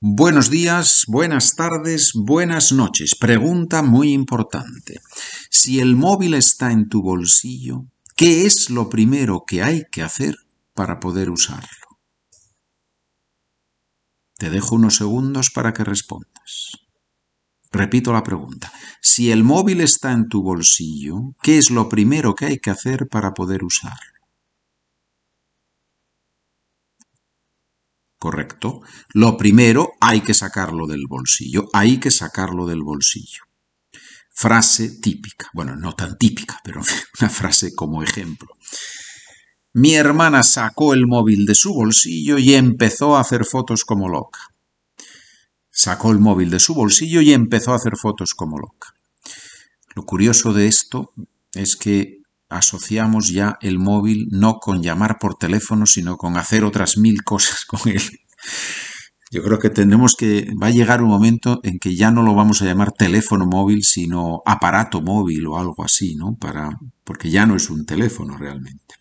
Buenos días, buenas tardes, buenas noches. Pregunta muy importante. Si el móvil está en tu bolsillo, ¿qué es lo primero que hay que hacer para poder usarlo? Te dejo unos segundos para que respondas. Repito la pregunta. Si el móvil está en tu bolsillo, ¿qué es lo primero que hay que hacer para poder usarlo? Correcto. Lo primero, hay que sacarlo del bolsillo. Hay que sacarlo del bolsillo. Frase típica. Bueno, no tan típica, pero una frase como ejemplo. Mi hermana sacó el móvil de su bolsillo y empezó a hacer fotos como loca. Sacó el móvil de su bolsillo y empezó a hacer fotos como loca. Lo curioso de esto es que asociamos ya el móvil no con llamar por teléfono, sino con hacer otras mil cosas con él. Yo creo que tenemos que, va a llegar un momento en que ya no lo vamos a llamar teléfono móvil, sino aparato móvil o algo así, ¿no? Para, porque ya no es un teléfono realmente.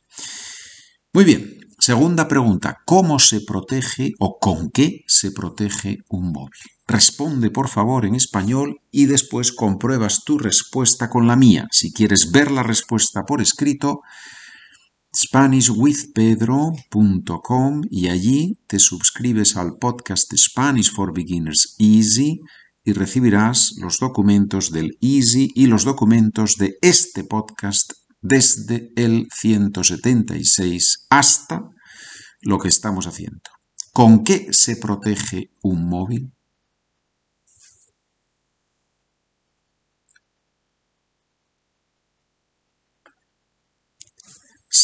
Muy bien, segunda pregunta, ¿cómo se protege o con qué se protege un móvil? Responde por favor en español y después compruebas tu respuesta con la mía. Si quieres ver la respuesta por escrito, SpanishWithPedro.com y allí te suscribes al podcast Spanish for Beginners Easy y recibirás los documentos del Easy y los documentos de este podcast desde el 176 hasta lo que estamos haciendo. ¿Con qué se protege un móvil?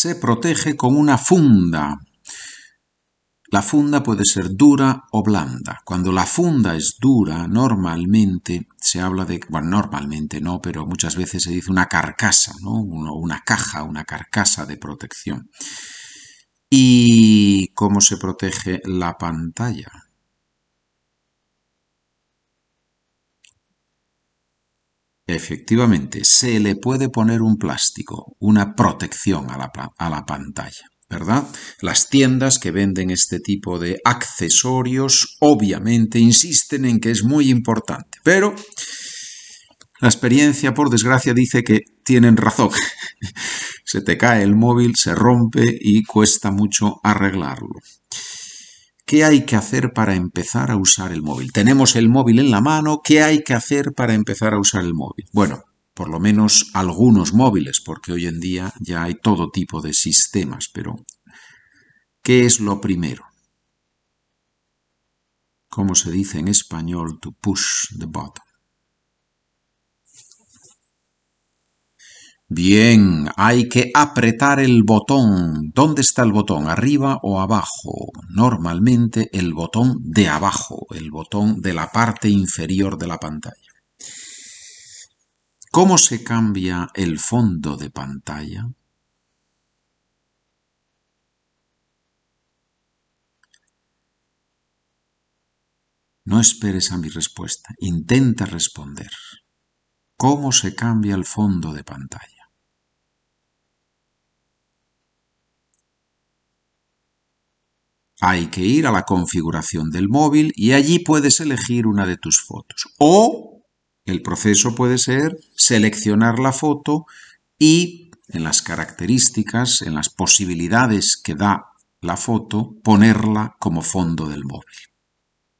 Se protege con una funda. La funda puede ser dura o blanda. Cuando la funda es dura, normalmente se habla de, bueno, normalmente no, pero muchas veces se dice una carcasa, ¿no? Una caja, una carcasa de protección. ¿Y cómo se protege la pantalla? Efectivamente, se le puede poner un plástico, una protección a la, pantalla, ¿verdad? Las tiendas que venden este tipo de accesorios obviamente insisten en que es muy importante, pero la experiencia, por desgracia, dice que tienen razón. se te cae el móvil, se rompe y cuesta mucho arreglarlo. ¿Qué hay que hacer para empezar a usar el móvil? Tenemos el móvil en la mano, ¿qué hay que hacer para empezar a usar el móvil? Bueno, por lo menos algunos móviles, porque hoy en día ya hay todo tipo de sistemas, pero ¿qué es lo primero? ¿Cómo se dice en español to push the button? Bien, hay que apretar el botón. ¿Dónde está el botón? ¿Arriba o abajo? Normalmente el botón de abajo, el botón de la parte inferior de la pantalla. ¿Cómo se cambia el fondo de pantalla? No esperes a mi respuesta, intenta responder. ¿Cómo se cambia el fondo de pantalla? Hay que ir a la configuración del móvil y allí puedes elegir una de tus fotos. O el proceso puede ser seleccionar la foto y en las características, en las posibilidades que da la foto, ponerla como fondo del móvil.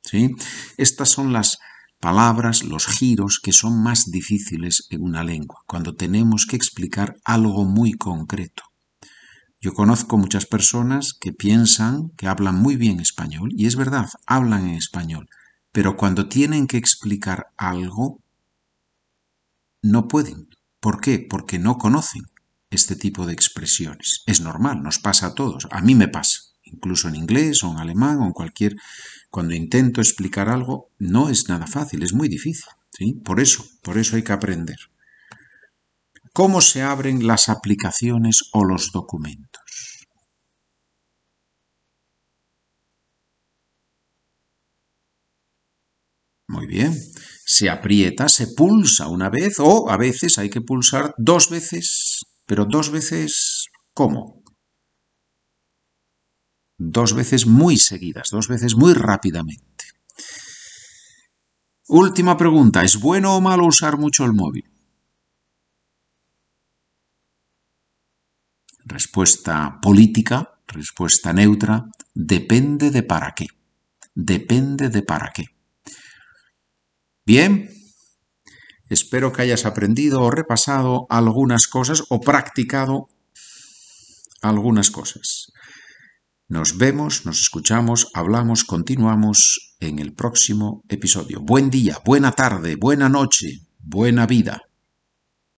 ¿Sí? Estas son las palabras, los giros que son más difíciles en una lengua, cuando tenemos que explicar algo muy concreto. Yo conozco muchas personas que piensan que hablan muy bien español, y es verdad, hablan en español, pero cuando tienen que explicar algo, no pueden. ¿Por qué? Porque no conocen este tipo de expresiones. Es normal, nos pasa a todos. A mí me pasa, incluso en inglés o en alemán o en cualquier... Cuando intento explicar algo, no es nada fácil, es muy difícil. Por eso, por eso hay que aprender cómo se abren las aplicaciones o los documentos. Muy bien. Se aprieta, se pulsa una vez o a veces hay que pulsar dos veces. Pero dos veces, ¿cómo? Dos veces muy seguidas, dos veces muy rápidamente. Última pregunta, ¿es bueno o malo usar mucho el móvil? Respuesta política, respuesta neutra, depende de para qué. Depende de para qué. Bien, espero que hayas aprendido o repasado algunas cosas o practicado algunas cosas. Nos vemos, nos escuchamos, hablamos, continuamos en el próximo episodio. Buen día, buena tarde, buena noche, buena vida.